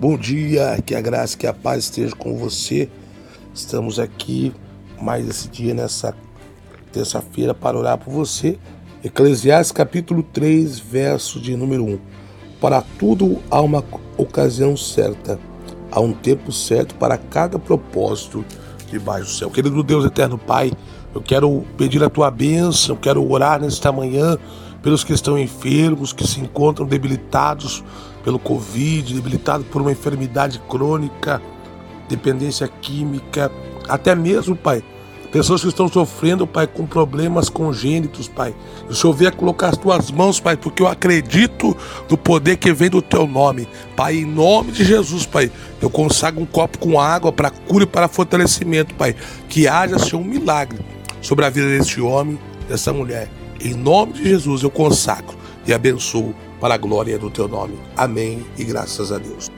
Bom dia, que a graça, que a paz esteja com você. Estamos aqui mais esse dia, nessa terça-feira, para orar por você. Eclesiastes capítulo 3, verso de número 1. Para tudo há uma ocasião certa, há um tempo certo para cada propósito debaixo do céu. Querido Deus eterno Pai, eu quero pedir a tua bênção, eu quero orar nesta manhã pelos que estão enfermos, que se encontram debilitados pelo Covid, debilitados por uma enfermidade crônica, dependência química, até mesmo, Pai, pessoas que estão sofrendo, Pai, com problemas congênitos, Pai. O Senhor venha colocar as tuas mãos, Pai, porque eu acredito no poder que vem do teu nome. Pai, em nome de Jesus, Pai, eu consagro um copo com água para cura e para fortalecimento, Pai. Que haja, Senhor, um milagre sobre a vida deste homem, dessa mulher. Em nome de Jesus eu consagro e abençoo para a glória do teu nome. Amém e graças a Deus.